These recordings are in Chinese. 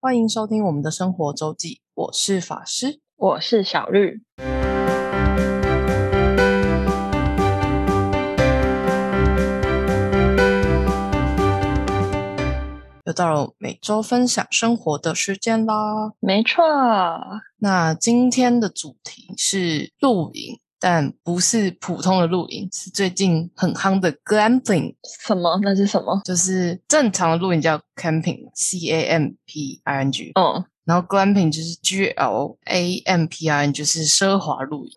欢迎收听我们的生活周记，我是法师。我是小绿。又到了每周分享生活的时间啦。没错，那今天的主题是露营，但不是普通的露营，是最近很夯的 glamping，什么？那是什么？就是正常的露营叫 camping，C A M P I N G，嗯，然后 glamping 就是 G L A M P I N，就是奢华露营。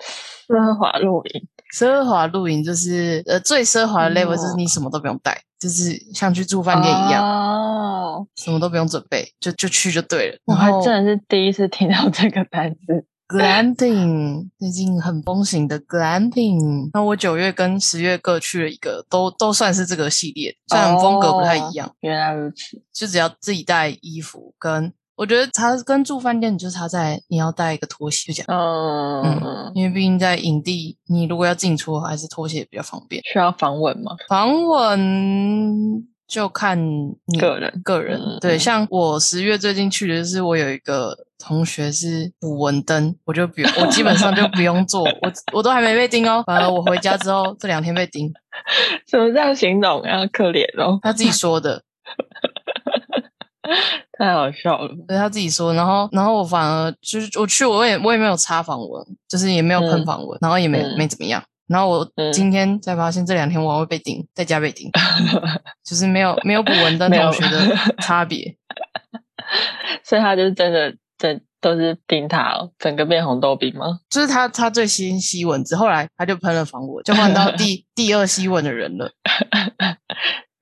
奢华露营。奢华露营就是呃最奢华的 level 哦就是你什么都不用带，就是像去住饭店一样，哦，什么都不用准备，就就去就对了。我还真的是第一次听到这个单词。Glamping 最近很风行的 glamping，那我九月跟十月各去了一个，都都算是这个系列，虽然风格不太一样，原来如此。就只要自己带衣服跟。我觉得它跟住饭店就差在你要带一个拖鞋，就这样。嗯，因为毕竟在营地，你如果要进出，还是拖鞋比较方便。需要防蚊吗？防蚊就看你个人个人嗯对，嗯像我十月最近去的是我有一个同学是补蚊灯，我就不用，我基本上就不用做，我我都还没被叮哦，反而我回家之后这两天被叮，怎么这样形容啊？可怜哦，他自己说的，太好笑了。对他自己说，然后然后我反而就是我去我也我也没有擦防蚊，就是也没有喷嗯防蚊，然后也没、嗯没怎么样。然后我嗯今天才发现，这两天我会被顶，在家被顶，就是没有没有捕蚊灯没有同学的差别。所以他就是真的，整都是顶他哦，整个变红豆冰吗？就是他，他最新吸蚊子，后来他就喷了防蚊，就换到 第第二吸蚊的人了。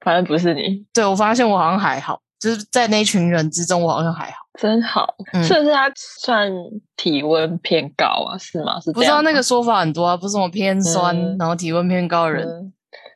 反正不是你，对我发现我好像还好，就是在那群人之中，我好像还好。真好。嗯是不是他算体温偏高啊？是吗？是不知道那个说法很多啊，不是什么偏酸，嗯然后体温偏高的人，嗯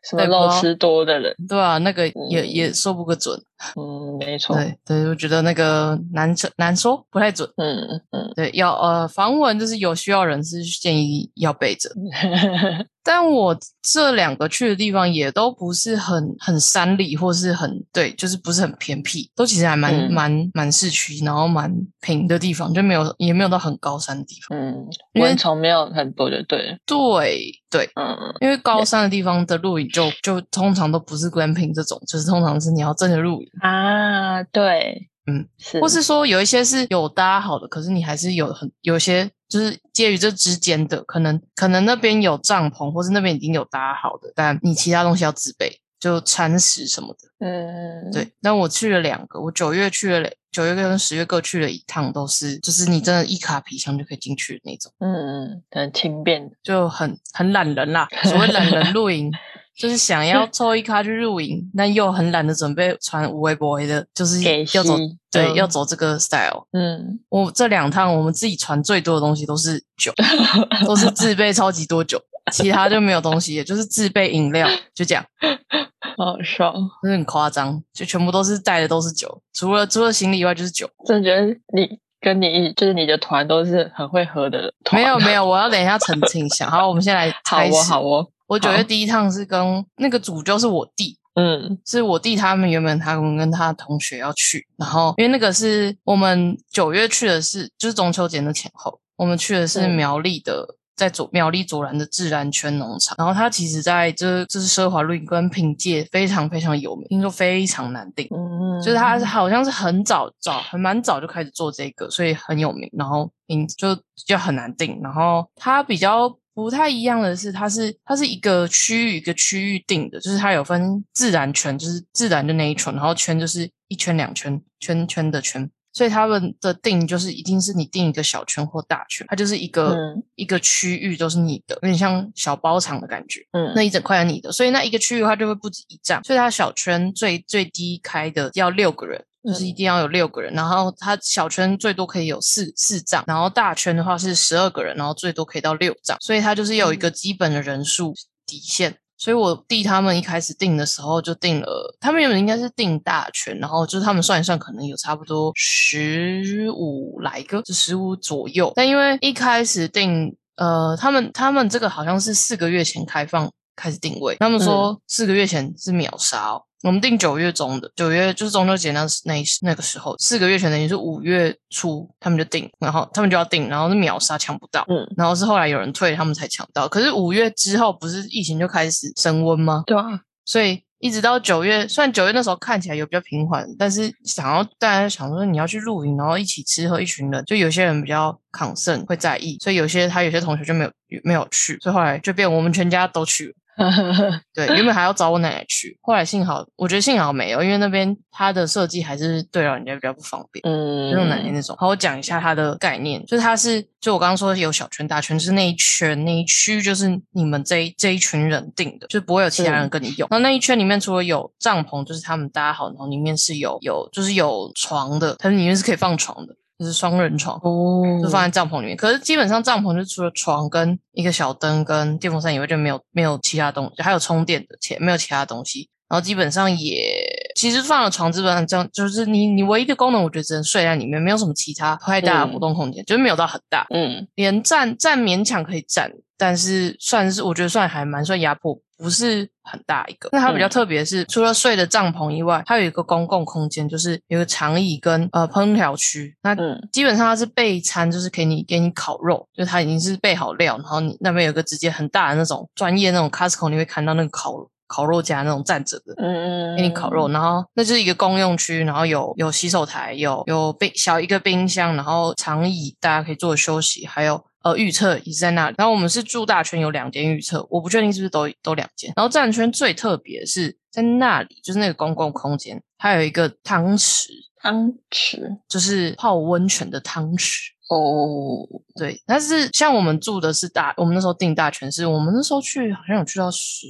什么肉吃多的人，对啊，那个也、嗯也说不个准。嗯，没错，对对，我觉得那个难说难说，不太准。嗯嗯对，要呃防蚊就是有需要人是建议要备着。但我这两个去的地方也都不是很很山里，或是很对，就是不是很偏僻，都其实还蛮嗯蛮蛮市区，然后蛮平的地方，就没有也没有到很高山的地方。嗯，因为蚊虫没有很多就对了，对对，嗯因为高山的地方的露营就就通常都不是 glamping 这种，就是通常是你要真的露营，啊，对，嗯，是，或是说有一些是有搭好的，可是你还是有很有些就是介于这之间的，可能可能那边有帐篷，或是那边已经有搭好的，但你其他东西要自备，就餐食什么的。嗯，对，但我去了两个，我九月去了两，九月跟十月各去了一趟，都是就是你真的一卡皮箱就可以进去的那种，嗯嗯，很轻便，就很很懒人啦。所谓懒人 露营。就是想要 凑一卡去露营，但又很懒得准备穿无微博的，就是给要走息对、嗯要走这个 style。嗯，我这两趟我们自己传最多的东西都是酒，都是自备超级多酒，其他就没有东西，也就是自备饮料，就这样，好笑，就是很夸张，就全部都是带的都是酒，除了除了行李以外就是酒。真的觉得你跟你就是你的团都是很会喝的团，没有没有，我要等一下澄清一下。好，我们先来好开始。哦好哦，好我九月第一趟是跟那个主就是我弟，嗯。是我弟他们原本他们跟他同学要去，然后因为那个是我们九月去的是就是中秋节的前后，我们去的是嗯。苗栗的。在左苗栗左兰的自然圈农场，然后它其实在这这是奢华露营跟品界非常非常有名，听说非常难订，嗯，就是它是。好像是很早早很蛮早就开始做这个，所以很有名，然后嗯就就很难订，然后它比较不太一样的是，它是它是一个区域一个区域定的，就是它有分自然圈，就是自然的那一圈，然后圈就是一圈两圈圈圈的圈。所以他们的定就是一定是你定一个小圈或大圈，它就是一个、嗯一个区域都是你的，有点像小包场的感觉。嗯那一整块是你的，所以那一个区域的话就会不止一站，所以它小圈最最低开的要六个人，就是一定要有六个人，然后它小圈最多可以有四四张，然后大圈的话是十二个人，然后最多可以到六张，所以它就是有一个基本的人数底线。所以我弟他们一开始定的时候就定了，他们原本应该是定大圈，然后就是他们算一算，可能有差不多十五来个，就十五左右。但因为一开始定，呃，他们他们这个好像是四个月前开放开始定位，他们说四个月前是秒杀哦，我们定九月中的，九月就是中秋节那那那个时候，四个月前等于是五月初他们就定，然后他们就要定，然后是秒杀抢不到，嗯，然后是后来有人退，他们才抢到。可是五月之后不是疫情就开始升温吗？对啊，所以一直到九月，虽然九月那时候看起来有比较平缓，但是想要大家想说你要去露营，然后一起吃喝，一群人，就有些人比较抗盛会在意，所以有些他有些同学就没有没有去，所以后来就变我们全家都去了。对，原本还要找我奶奶去，后来幸好我觉得幸好没有，因为那边它的设计还是对老人家比较不方便。嗯，就用奶奶那种。好，我讲一下它的概念，就是它是就我刚刚说有小圈大圈，就是那一圈那一区就是你们这一这一群人定的，就不会有其他人跟你用。然后那一圈里面除了有帐篷，就是他们搭好，然后里面是有有就是有床的，它里面是可以放床的。就是双人床，哦，就放在帐篷里面。可是基本上帐篷就除了床跟一个小灯跟电风扇以外，就没有没有其他东西，还有充电的钱没有其他东西。然后基本上也其实放了床，基本上这样就是你你唯一的功能，我觉得只能睡在里面，没有什么其他太大的活动空间，就是没有到很大。嗯，连站站勉强可以站，但是算是我觉得算还蛮算压迫，不是很大一个。那它比较特别的是，除了睡的帐篷以外，它有一个公共空间，就是有个长椅跟呃烹调区。那嗯基本上它是备餐，就是给你给你烤肉，就它已经是备好料，然后你那边有个直接很大的那种专业那种 Costco，你会看到那个烤烤肉架那种站着的。嗯，给你烤肉，然后那就是一个公用区，然后有有洗手台，有有冰小一个冰箱，然后长椅大家可以坐着休息，还有呃预测也是在那里。然后我们是住大圈有两间预测，我不确定是不是都都两间。然后站圈最特别的是在那里，就是那个公共空间，它有一个汤池，汤池就是泡温泉的汤池。哦，对，但是像我们住的是大，我们那时候订大全是，我们那时候去好像有去到十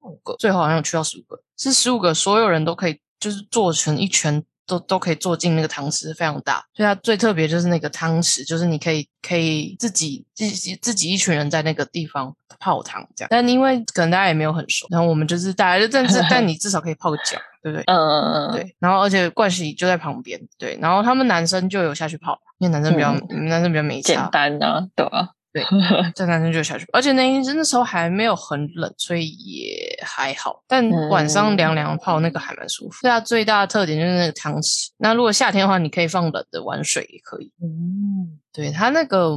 五个，最后好像有去到十五个，是十五个，所有人都可以就是做成一圈，都都可以坐进那个汤池，非常大。所以它最特别就是那个汤池，就是你可以可以自己自己自己一群人在那个地方泡汤这样。但因为可能大家也没有很熟，然后我们就是大家就但是 但你至少可以泡个脚，对不对？嗯嗯嗯，对，然后而且盥洗就在旁边，对，然后他们男生就有下去泡，因为男生比较、男生比较没简差，单啊，对啊，对，在男生就下去，而且那一那时候还没有很冷，所以也还好。但晚上凉凉泡那个还蛮舒服。对啊，最大的特点就是那个汤池。那如果夏天的话，你可以放冷的玩水也可以。嗯对他那个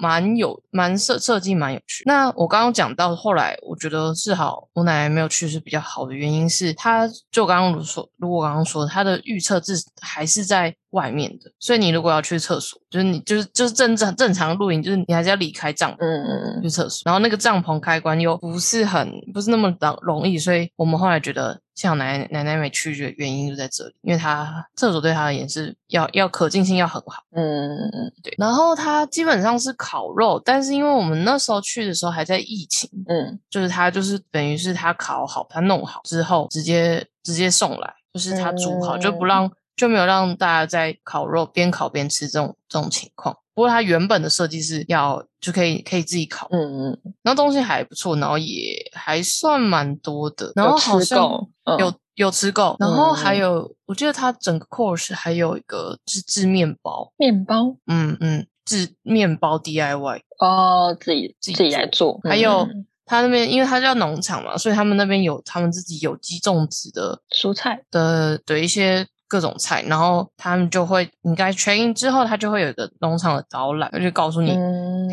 蛮有蛮设设计蛮有趣。那我刚刚讲到后来，我觉得是好，我奶奶没有去是比较好的原因是，他就刚刚说，如果刚刚说他的预测是还是在外面的，所以你如果要去厕所，就是你就是就是正正正常露营，就是你还是要离开帐篷。嗯嗯去厕所，然后那个帐篷开关又不是很不是那么容容易，所以我们后来觉得幸好奶奶奶奶没去的原因就在这里，因为他厕所对他而言是要要可进性要很好。嗯嗯对，然后他基本上是烤肉，但是因为我们那时候去的时候还在疫情，嗯就是他就是等于是他烤好，他弄好之后直接直接送来，就是他煮好、就不让就没有让大家在烤肉边烤边吃这种这种情况。不过它原本的设计是要就可以可以自己烤，嗯嗯，然后东西还不错，然后也还算蛮多的，然后有好像吃够，嗯。有有吃够，然后还嗯有我记得它整个 course 还有一个自制面包，面包？嗯嗯，制面包 DIY，哦，自己自己自己来做，还有嗯他那边因为他叫农场嘛，所以他们那边有他们自己有机种植的蔬菜，的的一些各种菜，然后他们就会你该 train in 之后，他就会有一个农场的导览，就告诉你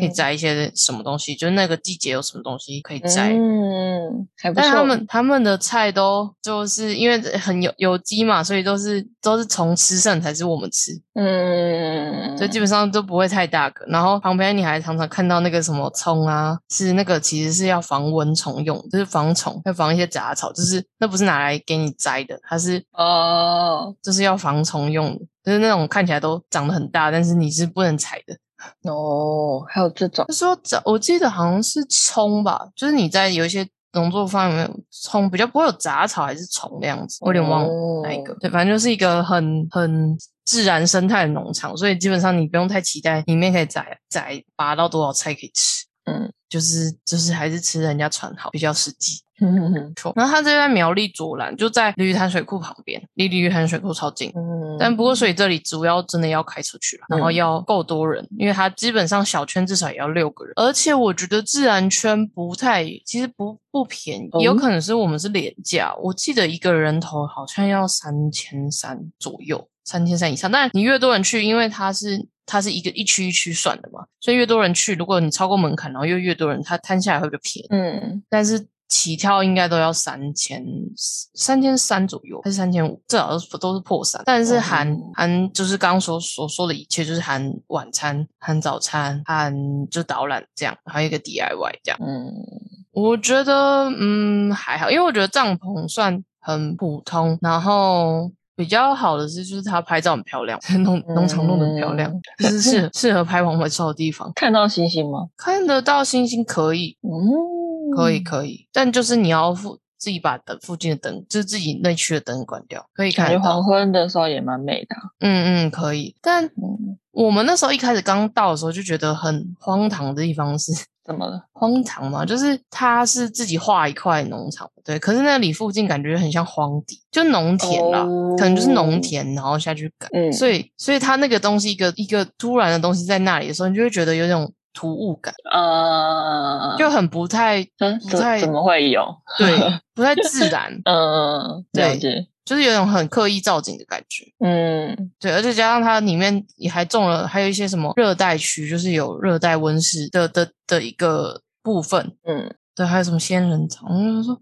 可以摘一些什么东西，就是那个季节有什么东西可以摘。嗯，还不错。但他们他们的菜都就是因为很有有机嘛，所以都是都是虫吃剩才是我们吃，嗯，所以基本上都不会太大个。然后旁边你还常常看到那个什么葱啊，是那个其实是要防蚊虫用，就是防虫，要防一些杂草，就是那不是拿来给你摘的，它是哦就是要防虫用的，就是那种看起来都长得很大，但是你是不能采的。哦，还有这种他说这，我记得好像是葱吧，就是你在有一些农作方里面葱比较不会有杂草还是虫那样子，我有点忘了哪一个。哦对，反正就是一个很很自然生态的农场，所以基本上你不用太期待里面可以摘摘拔到多少菜可以吃。嗯就是就是还是吃人家船好比较实际。嗯错，然后它这在苗栗左兰，就在鲤鱼潭水库旁边，离鲤鱼潭水库超近。嗯，但不过，所以这里主要真的要开车去了，然后嗯要够多人，因为它基本上小圈至少也要六个人，而且我觉得自然圈不太，其实不不便宜，哦有可能是我们是廉价，我记得一个人头好像要三千三左右，三千三以上。但你越多人去，因为它是它是一个一区一区算的嘛，所以越多人去，如果你超过门槛，然后又越多人，它摊下来会比较便宜。嗯但是起跳应该都要三千三千三左右，还是三千五，至少都是都是破三。但是含、哦含就是刚刚所所说的一切，就是含晚餐、含早餐、含就导览这样，还有一个 DIY 这样。嗯我觉得嗯还好，因为我觉得帐篷算很普通，然后。比较好的是，就是它拍照很漂亮，农农场弄得很漂亮，嗯就是适 适合拍黄昏照的地方。看到星星吗？看得到星星可以，嗯，可以可以，但就是你要附自己把灯附近的灯，就是自己内区的灯关掉，可以看感觉黄。昏的时候也蛮美的啊。嗯嗯，可以。但嗯，我们那时候一开始刚到的时候就觉得很荒唐的地方是怎么了？荒唐嘛，就是他是自己画一块农场，对，可是那里附近感觉很像荒地，就农田啦，可能就是农田，然后下去改。嗯，所以，所以他那个东西一个一个突然的东西在那里的时候，你就会觉得有种突兀感，呃，就很不太嗯不太怎怎么会有？对，不太自然。嗯，对。就是有种很刻意造景的感觉。嗯对，而且加上它里面也还种了，还有一些什么热带区，就是有热带温室的的的一个部分。嗯对，还有什么仙人掌，我就说，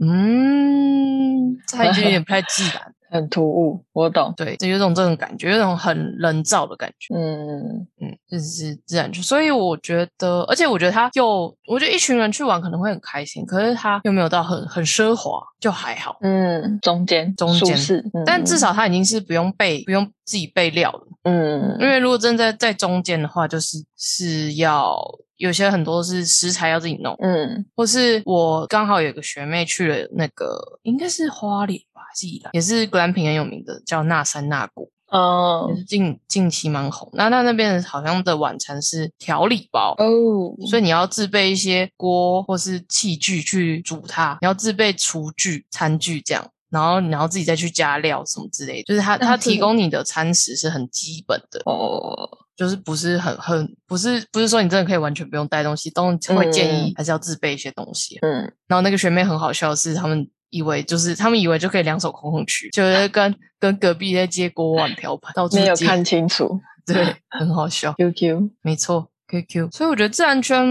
嗯，这还觉得有点不太自然。很突兀，我懂。对，就有种这种感觉，有种很人造的感觉。嗯嗯，就是自然就，所以我觉得，而且我觉得他又，我觉得一群人去玩可能会很开心，可是他又没有到很很奢华，就还好。嗯，中间中间但至少他已经是不用备，不用自己备料了。嗯因为如果真的在在中间的话，就是是要有些很多是食材要自己弄，嗯。或是我刚好有个学妹去了那个应该是花莲吧，还是宜兰，也是格兰平很有名的，叫那山那谷，也哦是近近期蛮红。那那那边好像的晚餐是调理包。哦，所以你要自备一些锅或是器具去煮它，你要自备厨具、餐具这样，然后然后自己再去加料什么之类的，就是它它那这个提供你的餐食是很基本的，哦，就是不是很很不是不是说你真的可以完全不用带东西，都会建议嗯还是要自备一些东西。嗯。然后那个学妹很好笑的是，他们以为就是他们以为就可以两手空空去，就 是跟跟隔壁在接锅碗瓢盆，到处接没有看清楚。对，很好笑，QQ，没错。QQ，所以我觉得自然圈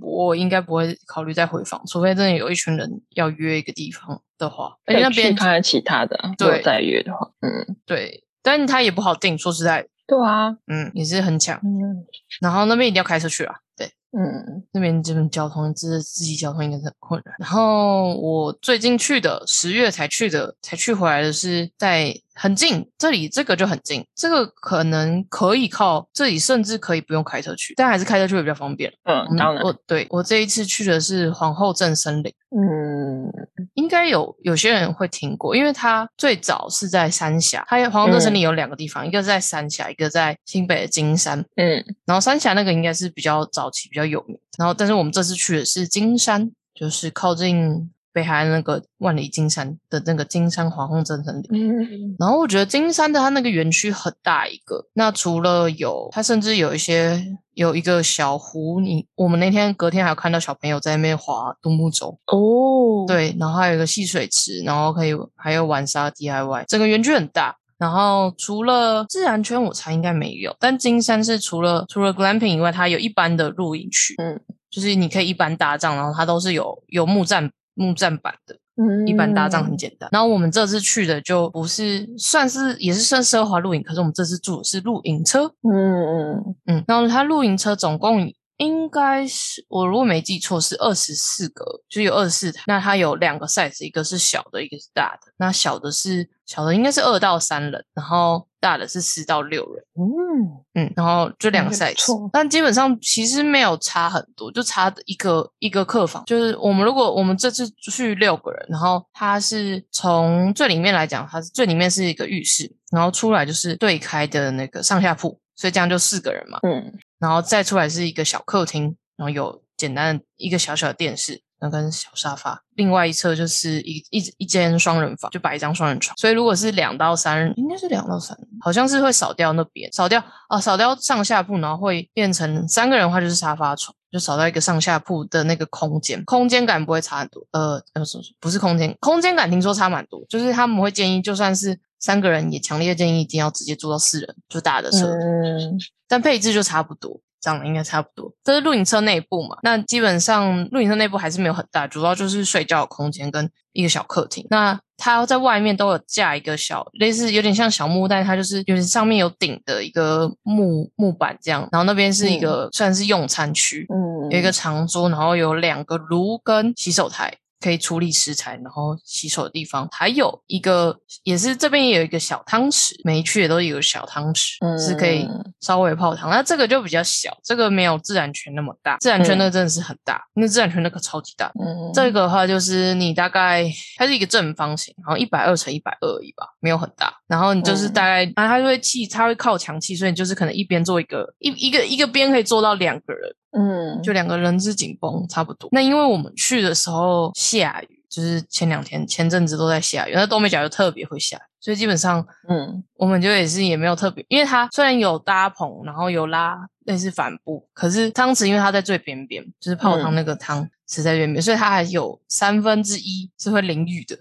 我应该不会考虑再回访，除非真的有一群人要约一个地方的话，而且那边看看其他的啊，对再约的话，嗯，对，但他也不好定，说实在，对啊，嗯，也是很强，嗯然后那边一定要开车去啊，对，嗯。那边这边交通自自己交通应该是很困难。然后我最近去的十月才去的，才去回来的是在很近，这里这个就很近，这个可能可以靠这里，甚至可以不用开车去，但还是开车去会比较方便。嗯，当然，我对我这一次去的是皇后镇森林，嗯。应该有有些人会听过，因为它最早是在三峡，它皇后镇森林有两个地方，一个在三峡，一个在新北的金山。嗯。然后三峡那个应该是比较早期、比较有名。然后，但是我们这次去的是金山，就是靠近北海岸那个万里金山的那个金山皇后镇森林。嗯然后我觉得金山的它那个园区很大一个，那除了有它，甚至有一些有一个小湖，你我们那天隔天还有看到小朋友在那边划独木舟，哦，，对，然后还有一个戏水池，然后可以还有玩沙 DIY，整个园区很大。然后除了自然圈，我猜应该没有，但金山是除了除了 glamping 以外，它有一般的露营区，嗯就是你可以一般搭帐，然后它都是有有木栈木栈板的，嗯，一般搭帐很简单。然后我们这次去的就不是算是也是算奢华露营，可是我们这次住的是露营车，嗯嗯嗯，然后它露营车总共应该是我如果没记错是二十四个，就有二十四台。那它有两个 size，一个是小的，一个是大的。那小的是小的应该是二到三人，然后大的是四到六人。嗯嗯，然后就两个 size，但基本上其实没有差很多，就差一个一个客房。就是我们如果我们这次去六个人，然后它是从最里面来讲，它是最里面是一个浴室，然后出来就是对开的那个上下铺，所以这样就四个人嘛。嗯然后再出来是一个小客厅，然后有简单一个小小的电视。然后跟小沙发，另外一侧就是一一一间双人房，就摆一张双人床。所以如果是两到三人，应该是两到三人，好像是会少掉那边，少掉啊，少掉上下铺，然后会变成三个人的话就是沙发床，就少掉一个上下铺的那个空间，空间感不会差很多。呃，呃，什么不是空间，空间感听说差蛮多，就是他们会建议，就算是三个人，也强烈建议一定要直接住到四人，就大的车，嗯但配置就差不多。长得应该差不多，这是露营车内部嘛？那基本上露营车内部还是没有很大，主要就是睡觉的空间跟一个小客厅。那它在外面都有架一个小类似有点像小木屋，但是它就是有点上面有顶的一个木木板这样，然后那边是一个算是用餐区，嗯，有一个长桌，然后有两个炉跟洗手台。可以处理食材，然后洗手的地方，还有一个也是这边也有一个小汤匙，每一区也都有小汤匙，是可以嗯稍微泡汤。那这个就比较小，这个没有自然泉那么大，自然泉那个真的是很大，那自然泉那个超级大。嗯，这个的话就是你大概它是一个正方形，然后一百二乘一百二而已吧，没有很大。然后你就是嗯大概，然后它会气，它会靠墙气，所以你就是可能一边做一个一一个一个边可以做到两个人。嗯，就两个人之紧绷差不多。那因为我们去的时候下雨，就是前两天前阵子都在下雨，那东北角就特别会下雨，所以基本上嗯。我们就也是也没有特别，因为它虽然有搭棚，然后有拉类似帆布，可是汤池因为它在最边边，就是泡汤嗯。那个汤池在边边，所以它还有三分之一是会淋雨的。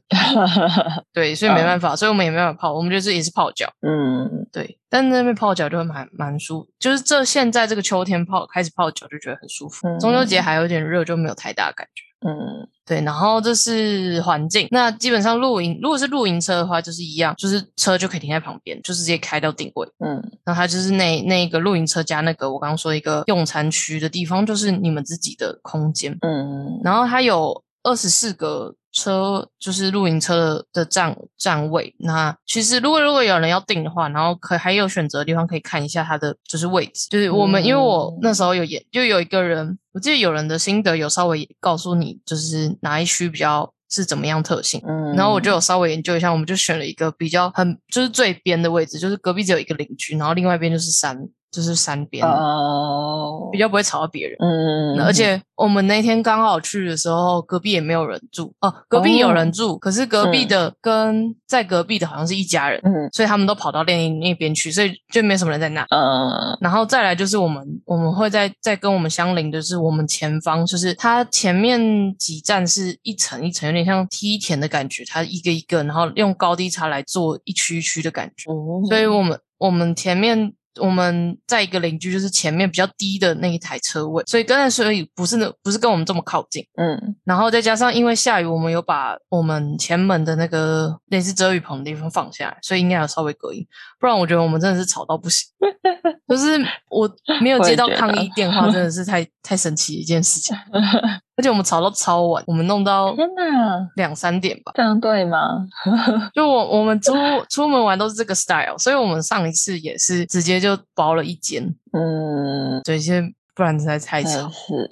对，所以没办法，所以我们也没办法泡，我们就是也是泡脚。嗯对，但那边泡脚就会蛮蛮舒服，就是这现在这个秋天泡开始泡脚就觉得很舒服。嗯中秋节还有点热，就没有太大感觉。嗯对，然后这是环境。那基本上露营，如果是露营车的话，就是一样，就是车就可以停在旁边，就直接开到定位。嗯然后它就是那那个露营车加那个我刚刚说一个用餐区的地方，就是你们自己的空间。嗯然后它有二十四个车，就是露营车的的站站位。那其实如果如果有人要订的话，然后可还有选择的地方可以看一下它的就是位置。就是我们、因为我嗯那时候有演，就有一个人，我记得有人的心得有稍微告诉你，就是哪一区比较是怎么样特性。嗯，然后我就有稍微研究一下，我们就选了一个比较很就是最边的位置，就是隔壁只有一个邻居，然后另外一边就是山，就是山边，哦，比较不会吵到别人。嗯，而且我们那天刚好去的时候，隔壁也没有人住哦，隔壁有人住，可是隔壁的跟在隔壁的好像是一家人，嗯所以他们都跑到另一那边去，所以就没什么人在那。嗯然后再来就是我们我们会在在跟我们相邻的是我们前方，就是它前面几站是一层一层，有点像梯田的感觉，它一个一个，然后用高低差来做一区一区的感觉。哦，所以我们我们前面我们在一个邻居就是前面比较低的那一台车位，所以刚才所以不是那不是跟我们这么靠近。嗯然后再加上因为下雨，我们有把我们前门的那个类似遮雨棚的地方放下来，所以应该有稍微隔音。不然我觉得我们真的是吵到不行。就是我没有接到抗议电话，真的是太太神奇的一件事情。而且我们吵到超晚，我们弄到天哪，两三点吧。这样对吗？就我我们出出门玩都是这个 style，所以我们上一次也是直接就包了一间，嗯，对，现在不然实在太真吵，是。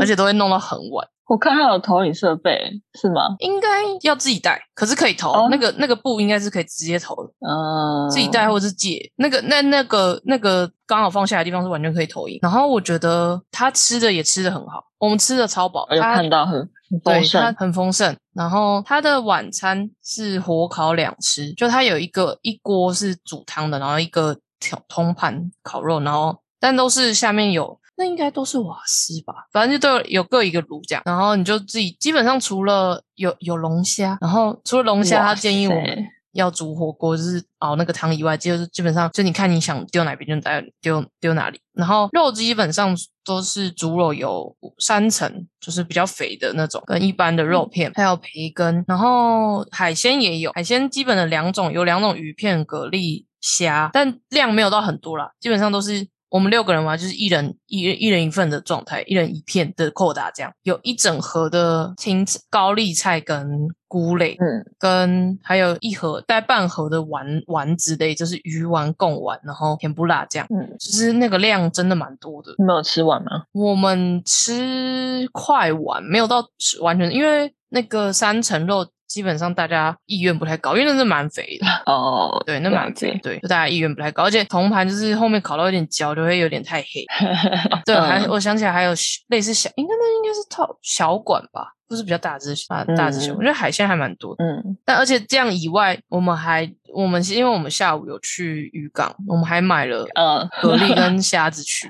而且都会弄到很晚。我看他有投影设备，是吗？应该要自己带，可是可以投，哦那个那个布应该是可以直接投的，嗯，自己带或者是借。那个那那个那个刚好放下的地方是完全可以投影。然后我觉得他吃的也吃的很好，我们吃的超饱，有他看到很很对它丰盛，很丰盛。然后他的晚餐是火烤两吃，就它有一个一锅是煮汤的，然后一个挑通盘烤肉，然后但都是下面有。那应该都是瓦斯吧，反正就都有有各一个炉这样，然后你就自己基本上除了有有龙虾，然后除了龙虾，他建议我们要煮火锅，就是熬那个汤以外，就是基本上就你看你想丢哪边就带丢丢哪里。然后肉基本上都是猪肉有三层，就是比较肥的那种，跟一般的肉片，还有培根。然后海鲜也有，海鲜基本的两种，有两种鱼片、蛤蜊、虾，但量没有到很多啦，基本上都是。我们六个人嘛，就是一人一一人一份的状态，一人一片的扣打，这样有一整盒的青高丽菜跟菇类，嗯跟还有一盒带半盒的丸丸子类，就是鱼丸、贡丸，然后甜不辣酱，嗯，就是那个量真的蛮多的。你没有吃完吗？我们吃快完，没有到吃完全，因为那个三层肉基本上大家意愿不太高，因为那是蛮肥的。哦，对，那蛮肥，对，就大家意愿不太高，而且铜盘就是后面烤到有点焦，就会有点太黑。对，还嗯我想起来还有类似小，应该那应该是套小管吧，不是比较大只大大只熊，嗯我觉得海鲜还蛮多的。嗯，但而且这样以外，我们还我们因为我们下午有去渔港，我们还买了嗯，蛤蜊跟虾子去，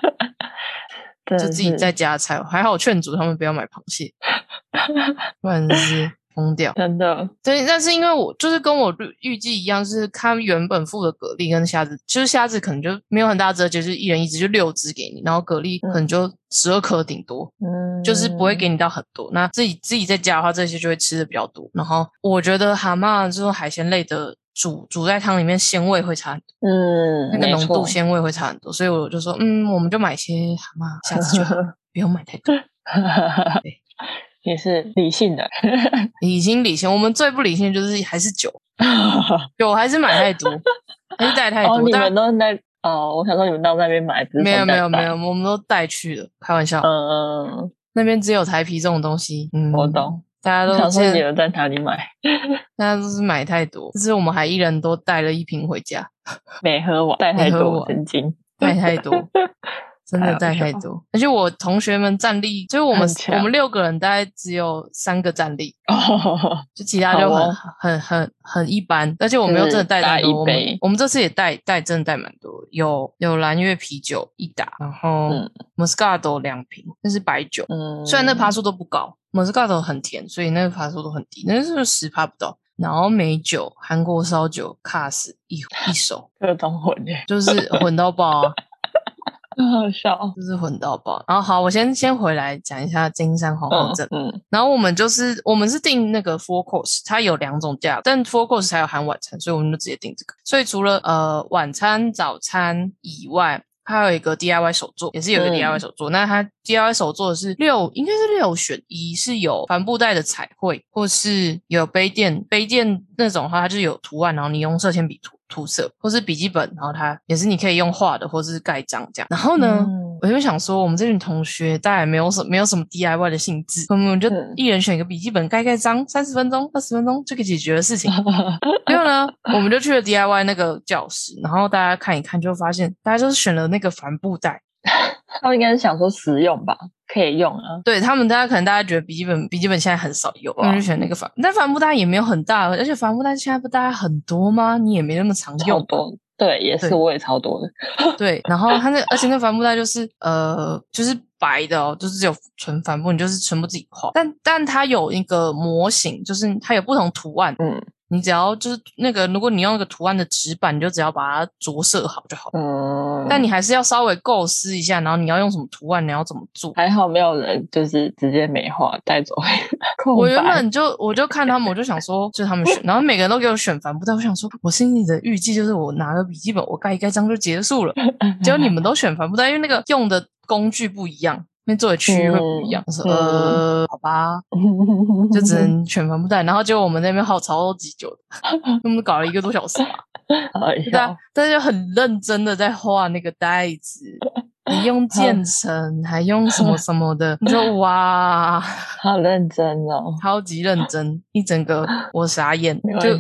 就自己在家菜。还好我劝阻他们不要买螃蟹，不然疯掉。真的，对，但是因为我就是跟我预预计一样，是他原本付的蛤蜊跟虾子，就是虾子可能就没有很大只，就是一人一只，就六只给你，然后蛤蜊可能就十二颗顶多，嗯，就是不会给你到很多。那自己自己在家的话，这些就会吃的比较多。然后我觉得蛤蟆这种海鲜类的煮煮在汤里面鲜味会差很多，嗯，那个浓度鲜味会差很多，所以我就说，嗯，我们就买些蛤蟆下次就好，不用买太多。也是理性的，已经理性，我们最不理性的就是还是酒，酒还是买太多，还是带太多。哦，你但们都在哦，我想说你们到那边买，没有没有没有，，我们都带去了，开玩笑。嗯嗯，那边只有台啤这种东西，嗯，我懂。大家都想说你们在哪里买？大家都是买太多，就是我们还一人都带了一瓶回家，没喝完，带太多，神经。带太多，真的带太多。而且我同学们战力，就是我们我们六个人大概只有三个战力，哦，就其他就很、哦很很很一般，而且我们又真的带就是很多，我们带一杯我们这次也带带真的带蛮多，有有蓝月啤酒一打，然后嗯 Moscato 两瓶，那是白酒，嗯，虽然那趴数都不高，Moscato 很甜，所以那个趴数都很低，那是十趴不到。然后美酒、韩国烧酒、卡斯一一手，各种混耶，就是混到爆啊，很好笑。就是混到爆。然后好，我先先回来讲一下金山皇后镇。嗯嗯然后我们就是我们是订那个 four course，它有两种价，但 four course 才有含晚餐，所以我们就直接订这个。所以除了呃晚餐、早餐以外，还有一个 DIY 手作，也是有一个嗯 DIY 手作。那它 DIY 手作的是六，应该是六选一，是有帆布袋的彩绘，或是有杯垫，杯垫那种的话，它就是有图案，然后你用色铅笔涂涂色，或是笔记本，然后它也是你可以用画的，或是盖章这样。然后呢？嗯我就想说，我们这群同学大概没有什没有什么 DIY 的性质，我们就嗯一人选一个笔记本盖盖章，三十分钟、二十分钟就可以解决的事情。没有呢，我们就去了 DIY 那个教室，然后大家看一看，就发现大家就是选了那个帆布袋。他们应该是想说实用吧，可以用啊。对他们，大家可能大家觉得笔记本笔记本现在很少用，哇我们就选那个帆，但帆布袋也没有很大，而且帆布袋现在不大家很多吗？你也没那么常用。超多，对，也是我也超多的。对，然后它那而且那帆布袋就是呃就是白的哦，就是只有纯帆布，你就是全部自己画。但但它有一个模型，就是它有不同图案，嗯你只要就是那个，如果你用那个图案的纸板，你就只要把它着色好就好了。嗯，但你还是要稍微构思一下，然后你要用什么图案，你要怎么做。还好没有人就是直接美化带走 我原本就我就看他们，我就想说，就是他们选，然后每个人都给我选帆布袋，我想说，我心里的预计就是我拿个笔记本，我盖一盖章就结束了。结果你们都选帆布袋，因为那个用的工具不一样，那做的区域会不一样。我说嗯呃，好吧，就只能 全盘不带。然后结果我们那边耗超级久的，我们搞了一个多小时吧。哎大家很认真的在画那个袋子，你用 渐层，还用什么什么的，你说哇，好认真哦，超级认真，一整个我傻眼没，就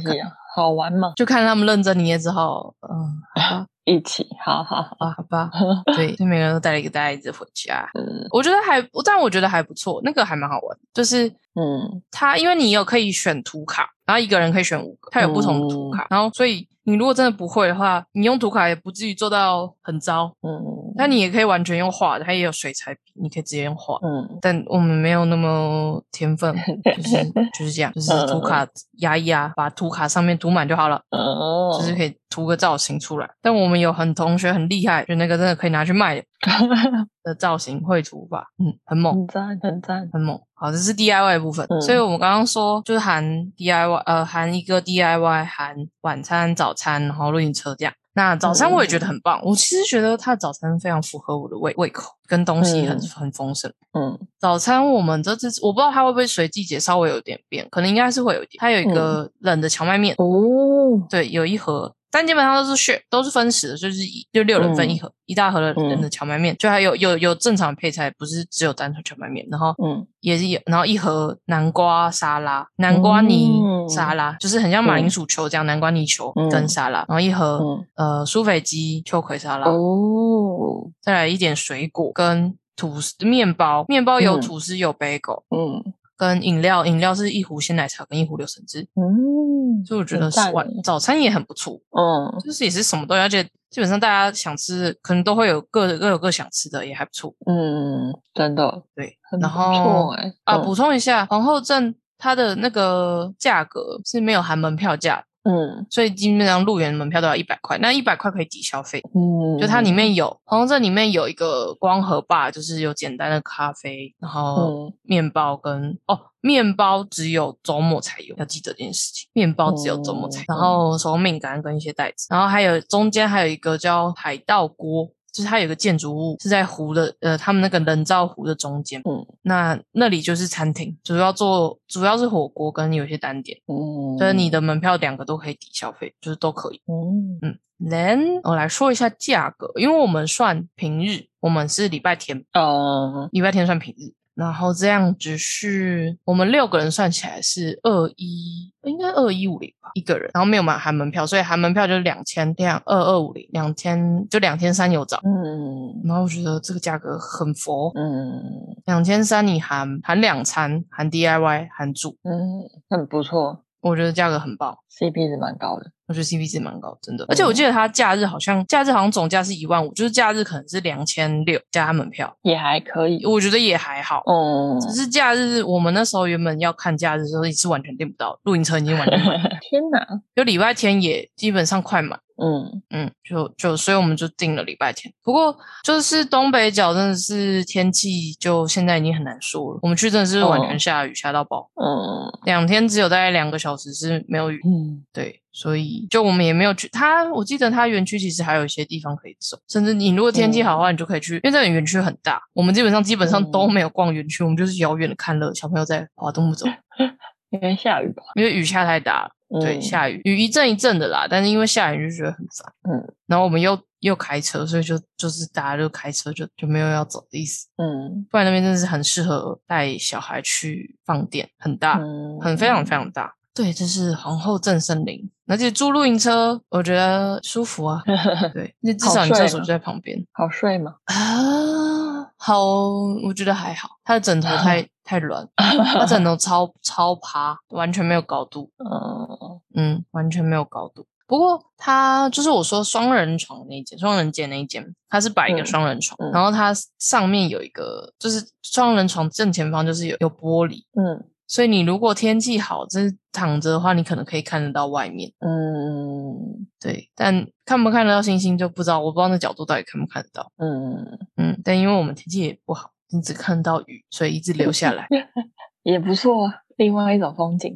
好玩嘛，就看他们认真，你也只好嗯，好吧，一起，好好好，啊，好吧，对，就每个人都带了一个袋子回家。嗯我觉得还，但我觉得还不错，那个还蛮好玩。就是嗯它，因为你有可以选图卡，然后一个人可以选五个，他有不同的图卡，然后所以你如果真的不会的话，你用图卡也不至于做到很糟。嗯那你也可以完全用画的，它也有水彩笔，你可以直接用画。嗯但我们没有那么天分，就是就是这样，就是图卡压一压，把图卡上面涂满就好了，哦，就是可以涂个造型出来。但我们有很同学很厉害，就那个真的可以拿去卖的 的造型绘图法，嗯，很猛。很赞很赞，很猛。好，这是 DIY 的部分，嗯所以我们刚刚说就是含 DIY，呃，含一个 DIY，含晚餐、早餐，然后露营车这样。那早餐我也觉得很棒，我其实觉得它的早餐非常符合我的胃胃口，跟东西很、嗯很丰盛。嗯早餐我们这次我不知道它会不会随季节稍微有点变，可能应该是会有一点。它有一个冷的荞麦面，哦，对，有一盒但基本上都是 share 都是分食的，就是一就六人份嗯。一盒、一大盒的人的荞麦面，就还有有有正常配菜，不是只有单纯荞麦面，然后嗯。也是有，然后一盒南瓜沙拉，南瓜泥嗯。沙拉，就是很像马铃薯球这样，南瓜泥球嗯。跟沙拉，然后一盒、嗯。呃苏菲鸡秋葵沙拉，哦，再来一点水果跟吐司面包，面包有嗯。吐司有 bagel，、嗯跟饮料，饮料是一壶鲜奶茶跟一壶柳橙汁，嗯，所以我觉得是晚早餐也很不错，嗯。就是也是什么都要，而且基本上大家想吃，可能都会有各各有各想吃的，也还不错。嗯，真的对，很不然后错哎啊，嗯。补充一下，皇后镇它的那个价格是没有含门票价的，嗯所以基本上入园门票都要一百块，那一百块可以抵消费。嗯，就它里面有皇后镇里面有一个光和吧，就是有简单的咖啡，然后嗯面包跟哦，面包只有周末才有，要记得这件事情。面包只有周末才有，嗯然后手工饼干跟一些袋子，然后还有中间还有一个叫海盗锅。就是它有个建筑物是在湖的，呃，他们那个人造湖的中间，嗯。那那里就是餐厅，主要做主要是火锅跟有些单点，嗯，所以你的门票两个都可以抵消费，就是都可以。嗯嗯，then 我来说一下价格，因为我们算平日，我们是礼拜天，哦。礼拜天算平日，然后这样只是我们六个人算起来是二一，应该二一五零吧一个人，然后没有买含门票，所以含门票就是两千这样二二五零，两千就两千三有找。嗯然后我觉得这个价格很佛，嗯两千三你含含两餐，含 DIY，含住，嗯，很不错我觉得价格很棒。，CP 值蛮高的，我觉得 CP 值蛮高，真的。而且我记得它假日好像假日好像总价是一万五，就是假日可能是两千六加它门票，也还可以。我觉得也还好。嗯，只是假日，我们那时候原本要看假日的时候，也是完全订不到，露营车已经完全满，天哪，就礼拜天也基本上快满。嗯嗯，就就所以我们就定了礼拜天。不过就是东北角真的是天气，就现在已经很难说了。我们去真的是完全哦下雨，下到爆，嗯两天只有大概两个小时是没有雨。嗯对，所以就我们也没有去它。我记得它园区其实还有一些地方可以走，甚至你如果天气好的话，你就可以去，因为这个园区很大。我们基本上基本上都嗯没有逛园区，我们就是遥远的看乐，小朋友在滑动不走，因为下雨吧。因为雨下太大了。对，嗯下雨，雨一阵一阵的啦，但是因为下雨就觉得很烦。嗯然后我们又又开车，所以就就是大家就开车就就没有要走的意思。嗯不然那边真的是很适合带小孩去放电，很大，嗯，很非常非常大。对，这是皇后镇森林，而且租露营车我觉得舒服啊。对，那至少你厕所就在旁边好睡吗？啊。好，我觉得还好，他的枕头 太太软，他枕头超超趴，完全没有高度。嗯嗯，完全没有高度。不过它就是我说双人床那一间，双人间那一间，它是摆一个嗯双人床，嗯然后它上面有一个，就是双人床正前方就是有有玻璃，嗯所以你如果天气好，就是躺着的话，你可能可以看得到外面。嗯对，但看不看得到星星就不知道，我不知道那角度到底看不看得到。嗯，嗯，但因为我们天气也不好，你只看到雨，所以一直留下来。也不错啊，另外一种风景。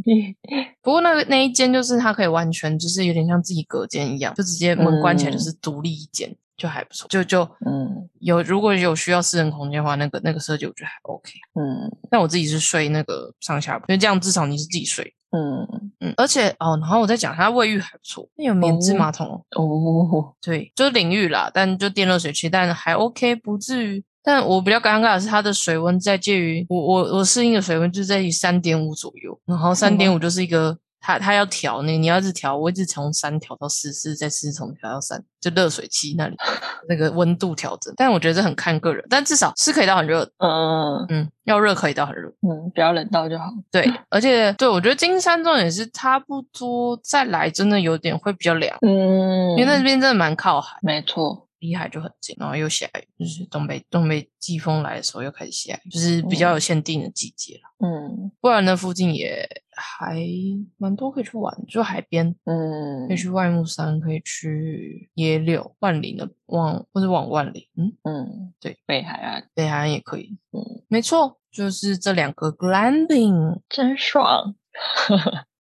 不过那个那一间就是它可以完全就是有点像自己隔间一样，就直接门关起来就是独立一间，就还不错。就就嗯有如果有需要私人空间的话，那个那个设计我觉得还 OK。嗯但我自己是睡那个上下铺，因为这样至少你是自己睡。嗯嗯，而且哦，然后我再讲它卫浴还不错，那有免治哦马桶哦。哦对，就是淋浴啦，但就电热水器，但还 OK，不至于。但我比较尴尬的是，它的水温在介于我我我适应的水温就在于三点五左右，然后三点五就是一个它它要调那你要一直调，我一直从三调到四，四再四从调到三，就热水器那里 那个温度调整。但我觉得这很看个人，但至少是可以到很热的，嗯嗯，要热可以到很热。嗯，不要冷到就好。对，而且对我觉得金山重点是差不多再来真的有点会比较凉，嗯，因为那边真的蛮靠海。没错。离海就很近，然后又下雨，就是东北东北季风来的时候又开始下雨，就是比较有限定的季节了。嗯。不然呢，附近也还蛮多可以去玩，就海边。嗯。可以去外木山，可以去野柳、万里的往或者往万里，嗯，嗯，对，北海岸，北海岸也可以。嗯，没错，就是这两个 glamping。真爽。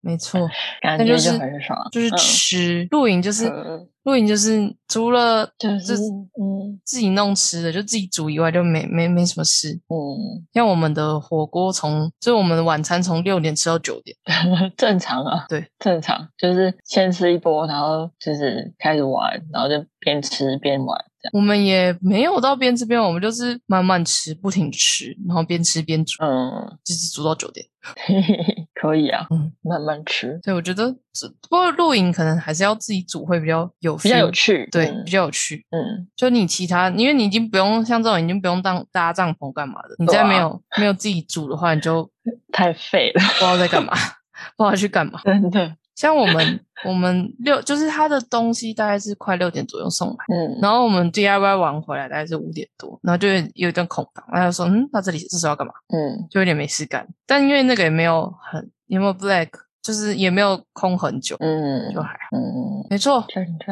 没错，感觉那就很爽，就是嗯。吃露营，就是嗯露营，就是除了就是嗯自己弄吃的，就自己煮以外，就没没没什么事。嗯，像我们的火锅从，就是我们的晚餐从六点吃到九点，正常啊，对，正常，就是先吃一波，然后就是开始玩，然后就边吃边玩。我们也没有到边吃边玩，我们就是慢慢吃，不停吃，然后边吃边煮，嗯，就是煮到九点。可以啊，嗯慢慢吃，对我觉得这，不过露营可能还是要自己煮会比较有比较有趣。对，嗯比较有趣。嗯，就你其他，因为你已经不用像这种，已经不用当搭帐篷干嘛的。你再没有、没有自己煮的话，你就 太废了，不知道在干嘛，不知道去干嘛。真的。像我们我们六就是他的东西大概是快六点左右送来，嗯，然后我们 DIY 完回来大概是五点多，然后就有一段空档，然后就说嗯，那这里这是要干嘛？嗯就有点没事干。但因为那个也没有很也没有 black，就是也没有空很久，嗯就还好。嗯，没错，真的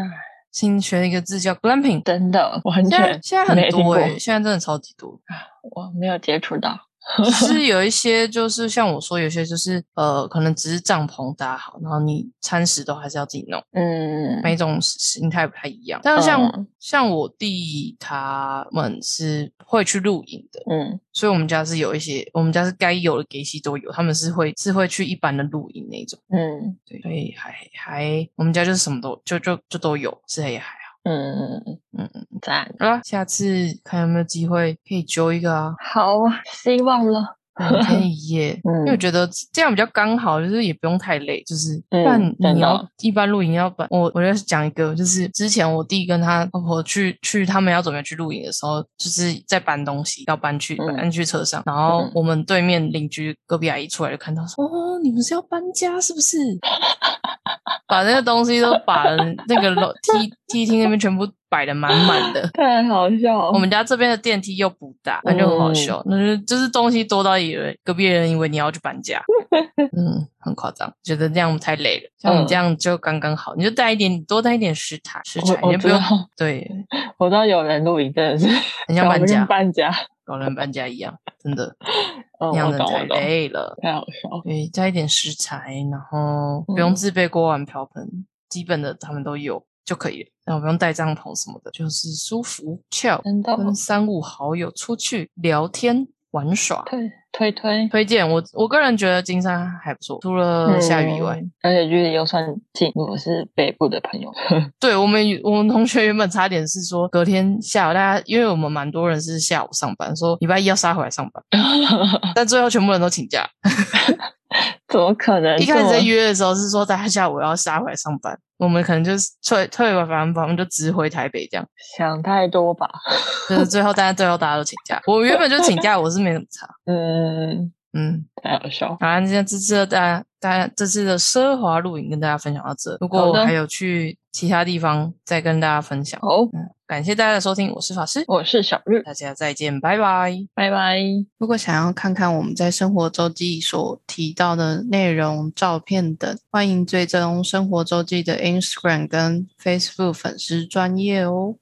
新学了一个字叫 glamping，真的完现在全现在很多诶、现在真的超级多。我没有接触到。是有一些就是像我说，有些就是呃，可能只是帐篷搭好，然后你餐食都还是要自己弄，嗯每种形态不太一样。但是像、嗯像我弟他们是会去露营的，嗯所以我们家是有一些，我们家是该有的给息都有，他们是会是会去一般的露营那种，嗯对，所以还还我们家就是什么都就就就都有，是也还好。嗯嗯嗯嗯嗯，赞，好啦，下次看有没有机会可以揪一个啊，好啊，希望了。两天一夜，因为我嗯。觉得这样比较刚好，就是也不用太累，就是不嗯然真的你要一般露营要办，我我就讲一个，就是之前我弟跟他老婆去去他们要准备去露营的时候，就是在搬东西要搬去嗯。搬去车上，然后嗯。我们对面邻居隔壁阿姨出来就看到说，哦，你们是要搬家是不是？把那个东西都把那个楼 梯梯厅那边全部摆的满满的，太好笑了。我们家这边的电梯又不大，那就很好笑。那就就是东西多到以为隔壁人以为你要去搬家，嗯，很夸张，觉得这样太累了。像你这样就刚刚好，你就带一点，多带一点食材，食材我你就不用对，我知道有人露营真的是很像搬家搬家，搞人搬家一样，真的嗯，那样的太累了。太好笑。对，加一点食材，然后不用嗯自备锅碗瓢盆，基本的他们都有就可以了。然后不用带帐篷什么的，就是舒服 chill，跟三五好友出去聊天玩耍。推推推，推荐我，我个人觉得金山还不错，除了下雨以外。嗯，而且距离又算近。我是北部的朋友，对我们，我们同学原本差点是说隔天下午大家，因为我们蛮多人是下午上班，说礼拜一要杀回来上班，但最后全部人都请假。怎么可能？一开始在约的时候是说大家下午要杀回来上班，我们可能就是退退完反正我们就直回台北这样，想太多吧？就是最后大家最后大家都请假。我原本就请假，我是没怎么差。嗯，嗯，太好笑。好啦，今天这次大家大家这次的奢华露营跟大家分享到这，如果还有去其他地方再跟大家分享。好，嗯，感谢大家的收听，我是法师，我是小日，大家再见，拜拜。拜拜。如果想要看看我们在生活周记所提到的内容、照片等，欢迎追踪生活周记的 Instagram 跟 Facebook 粉丝专业哦。